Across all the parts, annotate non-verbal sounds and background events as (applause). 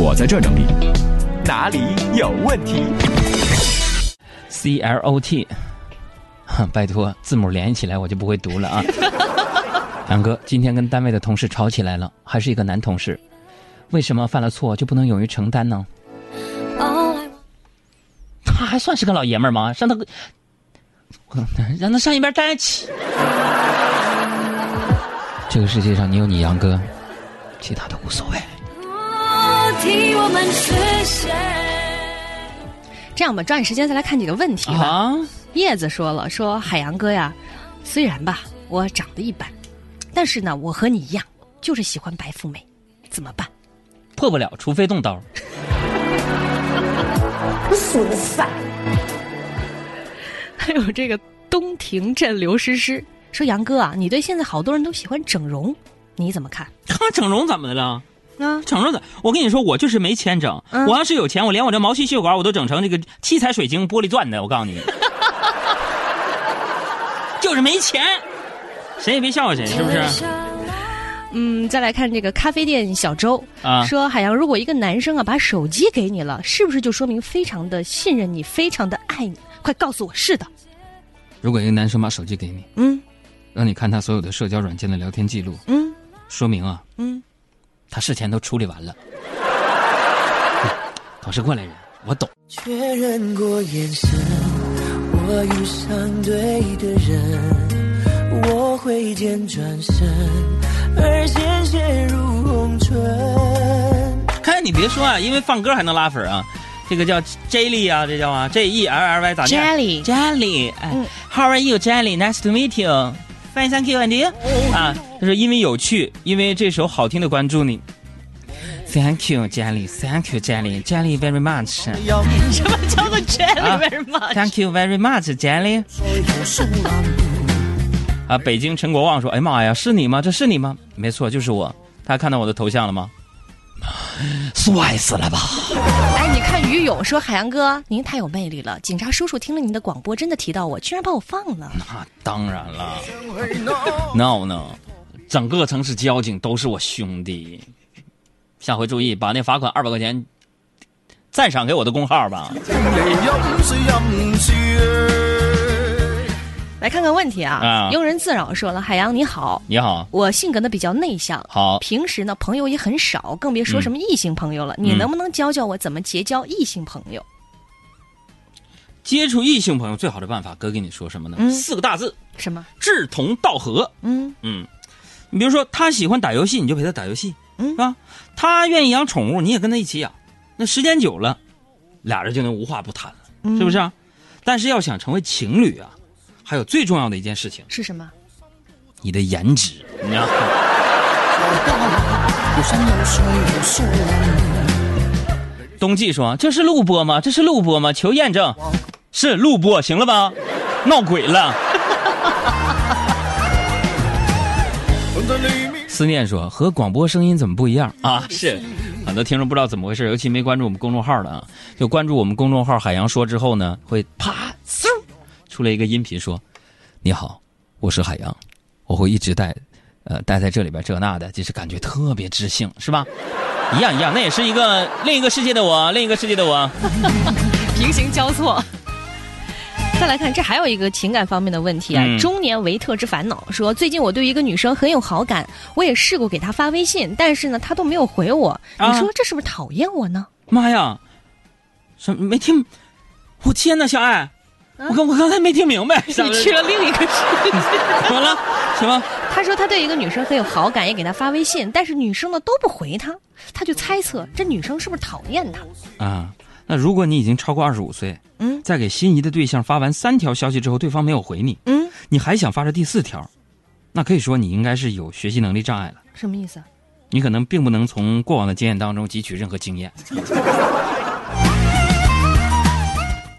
我在这整理。哪里有问题？C L O T，拜托，字母连起来我就不会读了啊。杨哥，今天跟单位的同事吵起来了，还是一个男同事，为什么犯了错就不能勇于承担呢？他还算是个老爷们儿吗？让他，让他上一边待去。这个世界上，你有你杨哥，其他的无所谓。这样吧，抓紧时间再来看几个问题吧。叶子说了，说海洋哥呀，虽然吧我长得一般，但是呢，我和你一样，就是喜欢白富美，怎么办？破不了，除非动刀。损散。(laughs) 还有这个东亭镇刘诗诗说：“杨哥啊，你对现在好多人都喜欢整容，你怎么看？他整容怎么的了？啊，整容的？我跟你说，我就是没钱整。我要是有钱，我连我这毛细血管我都整成这个七彩水晶玻璃钻的。我告诉你，(laughs) 就是没钱，谁也别笑话谁，是不是？”嗯，再来看这个咖啡店小周啊，说海洋，如果一个男生啊把手机给你了，是不是就说明非常的信任你，非常的爱你？快告诉我，是的。如果一个男生把手机给你，嗯，让你看他所有的社交软件的聊天记录，嗯，说明啊，嗯，他事前都处理完了。(laughs) 都是过来人，我懂。确认过眼神，我遇上对的人，我挥剑转身。而鲜血如红唇。看，你别说啊，因为放歌还能拉粉啊。这个叫 Jelly 啊，这叫啊，J E L L Y 咋念？Jelly，Jelly，哎，How are you, Jelly? Nice to meet you. Fine, thank you, and you? 啊，他说因为有趣，因为这首好听的关注你。Thank you, Jelly. Thank you, Jelly. Jelly very much. 什么叫做 Jelly very much? Thank you very much, Jelly. 啊！北京陈国旺说：“哎呀妈呀，是你吗？这是你吗？没错，就是我。他看到我的头像了吗？帅死了吧！哎，你看于勇说：海洋哥，您太有魅力了。警察叔叔听了您的广播，真的提到我，居然把我放了。那当然了，no no，整个城市交警都是我兄弟。下回注意把那罚款二百块钱赞赏给我的工号吧。”来看看问题啊！庸人自扰说了：“海洋你好，你好，我性格呢比较内向，好，平时呢朋友也很少，更别说什么异性朋友了。你能不能教教我怎么结交异性朋友？接触异性朋友最好的办法，哥跟你说什么呢？四个大字：什么？志同道合。嗯嗯，你比如说他喜欢打游戏，你就陪他打游戏，嗯，是吧？他愿意养宠物，你也跟他一起养。那时间久了，俩人就能无话不谈了，是不是？啊？但是要想成为情侣啊。”还有最重要的一件事情是什么？你的颜值。你道 (laughs) 冬季说：“这是录播吗？这是录播吗？求验证，是录播，行了吧？闹鬼了。”思念说：“和广播声音怎么不一样啊？”是很多听众不知道怎么回事，尤其没关注我们公众号的啊，就关注我们公众号“海洋说”之后呢，会啪嗖。出了一个音频说：“你好，我是海洋，我会一直待，呃，待在这里边这那的，就是感觉特别知性，是吧？一样一样，那也是一个另一个世界的我，另一个世界的我，(laughs) 平行交错。再来看，这还有一个情感方面的问题啊。中年维特之烦恼说：最近我对一个女生很有好感，我也试过给她发微信，但是呢，她都没有回我。你说这是不是讨厌我呢？妈呀，什么没听？我天哪，小爱！”我刚我刚才没听明白，(laughs) 你去了另一个世界，怎么了？什么？他说他对一个女生很有好感，也给她发微信，但是女生呢都不回他，他就猜测这女生是不是讨厌他？啊，那如果你已经超过二十五岁，嗯，在给心仪的对象发完三条消息之后，对方没有回你，嗯，你还想发这第四条，那可以说你应该是有学习能力障碍了。什么意思？你可能并不能从过往的经验当中汲取任何经验。(laughs)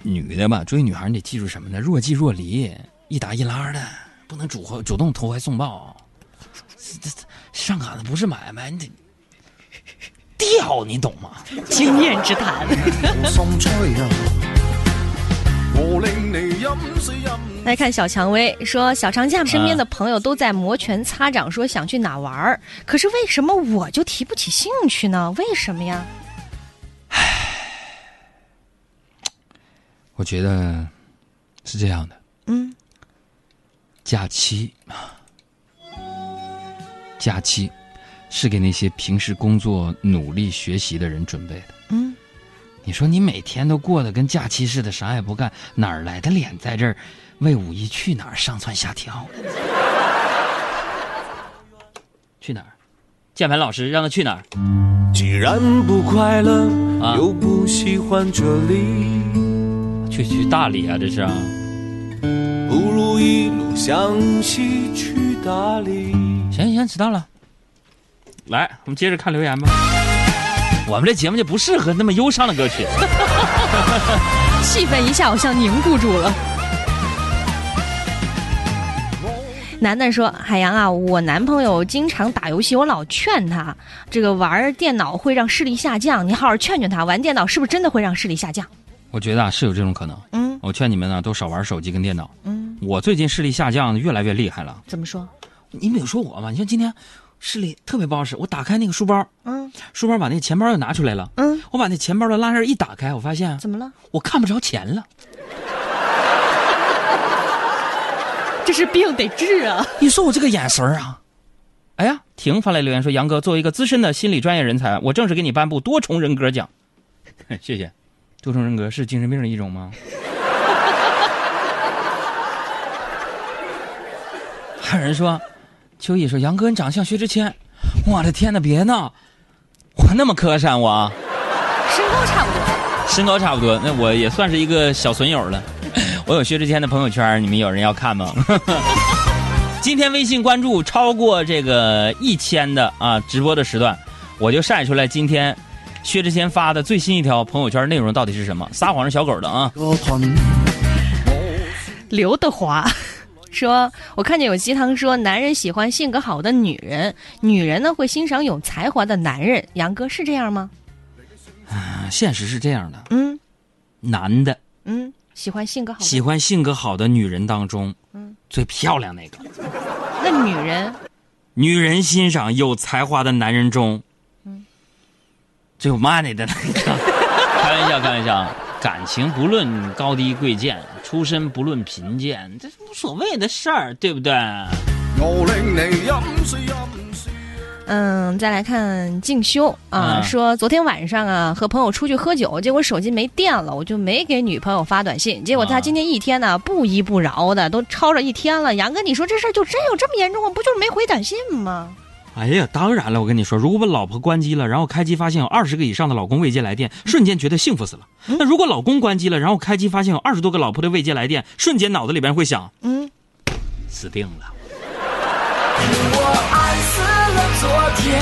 女的吧，追女孩你得记住什么呢？若即若离，一打一拉的，不能主主动投怀送抱。这这上岗的不是买卖，你得钓，你懂吗？经验之谈。来看小蔷薇说，小长假身边的朋友都在摩拳擦掌，说想去哪玩儿，可是为什么我就提不起兴趣呢？为什么呀？我觉得是这样的，嗯，假期啊，假期是给那些平时工作努力学习的人准备的。嗯，你说你每天都过得跟假期似的，啥也不干，哪儿来的脸在这儿为五一去哪儿上蹿下跳呢？去哪儿？键盘老师让他去哪儿？既然不快乐，啊又不喜欢这里，去去大理啊，这是啊。不如一路向西去大理。行行，知道了。来，我们接着看留言吧。我们这节目就不适合那么忧伤的歌曲。(laughs) 气氛一下好像凝固住了。楠楠说：“海洋啊，我男朋友经常打游戏，我老劝他，这个玩电脑会让视力下降，你好好劝劝他，玩电脑是不是真的会让视力下降我觉得啊，是有这种可能。嗯我劝你们呢，都少玩手机跟电脑。？”嗯，我最近视力下降越来越厉害了。怎么说？你比如说我吗，你像今天视力特别不好使，我打开那个书包，嗯书包把那个钱包又拿出来了，嗯，我把那钱包的拉链一打开，我发现怎么了？我看不着钱了。(laughs) 这是病得治啊！你说我这个眼神儿啊！哎呀，婷发来留言说：“杨哥，作为一个资深的心理专业人才，我正式给你颁布多重人格奖。(laughs) ”谢谢。多重人格是精神病的一种吗？还有人说，秋意说：“杨哥，你长得像薛之谦。”我的天哪，别闹！我那么磕碜，我身高差不多。身高差不多，那我也算是一个小损友了。我有薛之谦的朋友圈，你们有人要看吗？(laughs) 今天微信关注超过这个一千的啊直播的时段，我就晒出来今天薛之谦发的最新一条朋友圈内容到底是什么？撒谎是小狗的啊！刘德华 (laughs) 说：“我看见有鸡汤说，男人喜欢性格好的女人，女人呢会欣赏有才华的男人。杨哥是这样吗？啊现实是这样的，嗯男的嗯，喜欢性格好，喜欢性格好的女人当中，嗯最漂亮那个；那女人女人欣赏有才华的男人中，嗯最有 money 的那个。(laughs) 开玩笑，开玩笑，感情不论高低贵贱，出身不论贫贱，这是无所谓的事儿，对不对？嗯，再来看静修啊，嗯说昨天晚上啊和朋友出去喝酒，结果手机没电了，我就没给女朋友发短信，结果他啊今天一天呢不依不饶的，都吵着一天了。杨哥，你说这事儿就真有这么严重吗？不就是没回短信吗？哎呀，当然了，我跟你说，如果把老婆关机了，然后开机发现有二十个以上的老公未接来电，瞬间觉得幸福死了。那如果老公关机了，然后开机发现有二十多个老婆的未接来电，瞬间脑子里边会想，嗯，死定了。我爱死了昨天，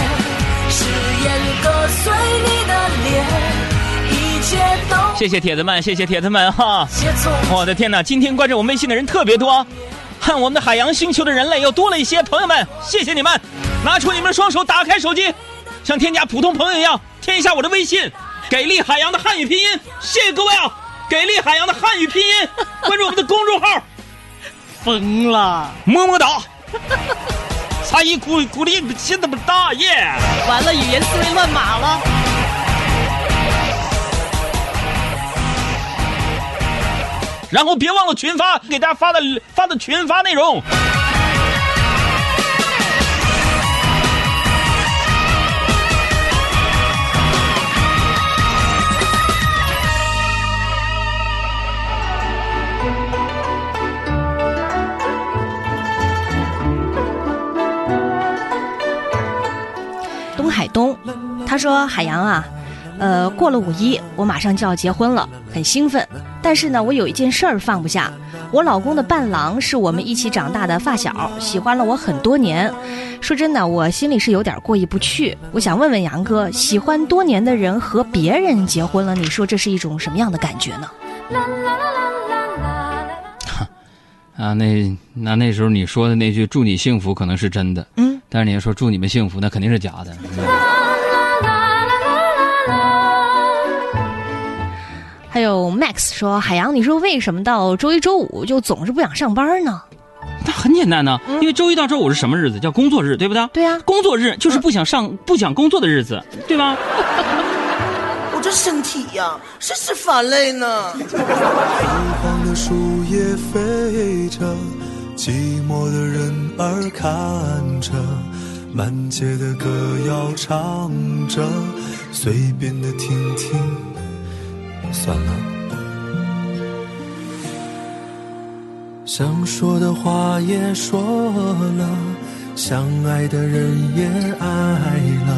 誓言割碎你的脸，一切都谢谢铁子们，谢谢铁子们哈！我的天哪，今天关注我们微信的人特别多，看我们的海洋星球的人类又多了一些。朋友们，谢谢你们，拿出你们的双手，打开手机，像添加普通朋友一样添一下我的微信“给力海洋”的汉语拼音。谢谢各位啊！给力海洋的汉语拼音，关注我们的公众号，疯了！么么哒。差一鼓鼓励心这么大耶！完了，语言思维乱码了。然后别忘了群发，给大家发的发的群发内容。说：“海洋啊，呃，过了五一，我马上就要结婚了，很兴奋。但是呢，我有一件事儿放不下。我老公的伴郎是我们一起长大的发小，喜欢了我很多年。说真的，我心里是有点过意不去。我想问问杨哥，喜欢多年的人和别人结婚了，你说这是一种什么样的感觉呢？(laughs) 啊，那那那时候你说的那句“祝你幸福”可能是真的，嗯，但是你要说“祝你们幸福”，那肯定是假的。(laughs) 还有 Max 说：“海洋，你说为什么到周一周五就总是不想上班呢？”那很简单呢，因为周一到周五是什么日子？叫工作日，对不对？对呀，工作日就是不想上、不想工作的日子，对吧？(laughs) 我这身体呀，真是乏累呢。枯黄的树叶飞着，寂寞的人儿看着，满街的歌谣唱着，随便的听听，算了。想说的话也说了，相爱的人也爱了，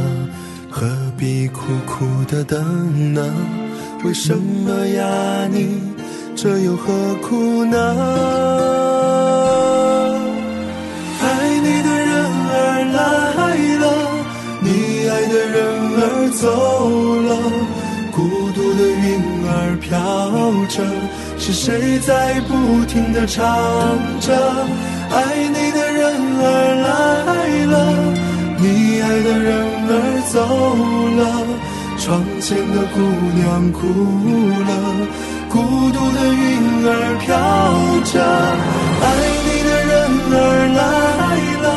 何必苦苦的等呢？为什么呀你这又何苦呢？爱你的人儿来了，你爱的人儿走飘着。是谁在不停地唱着？爱你的人儿来了，你爱的人儿走了，窗前的姑娘哭了，孤独的云儿飘着。爱你的人儿来了，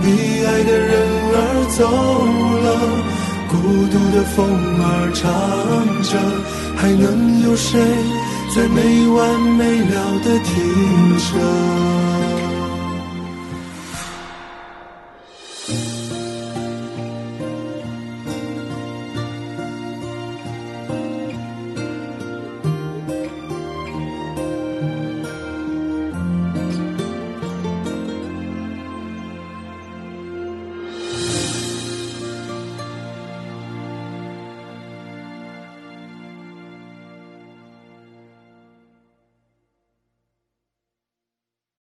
你爱的人儿走了，孤独的风儿唱着，还能有谁？在没完没了的停着。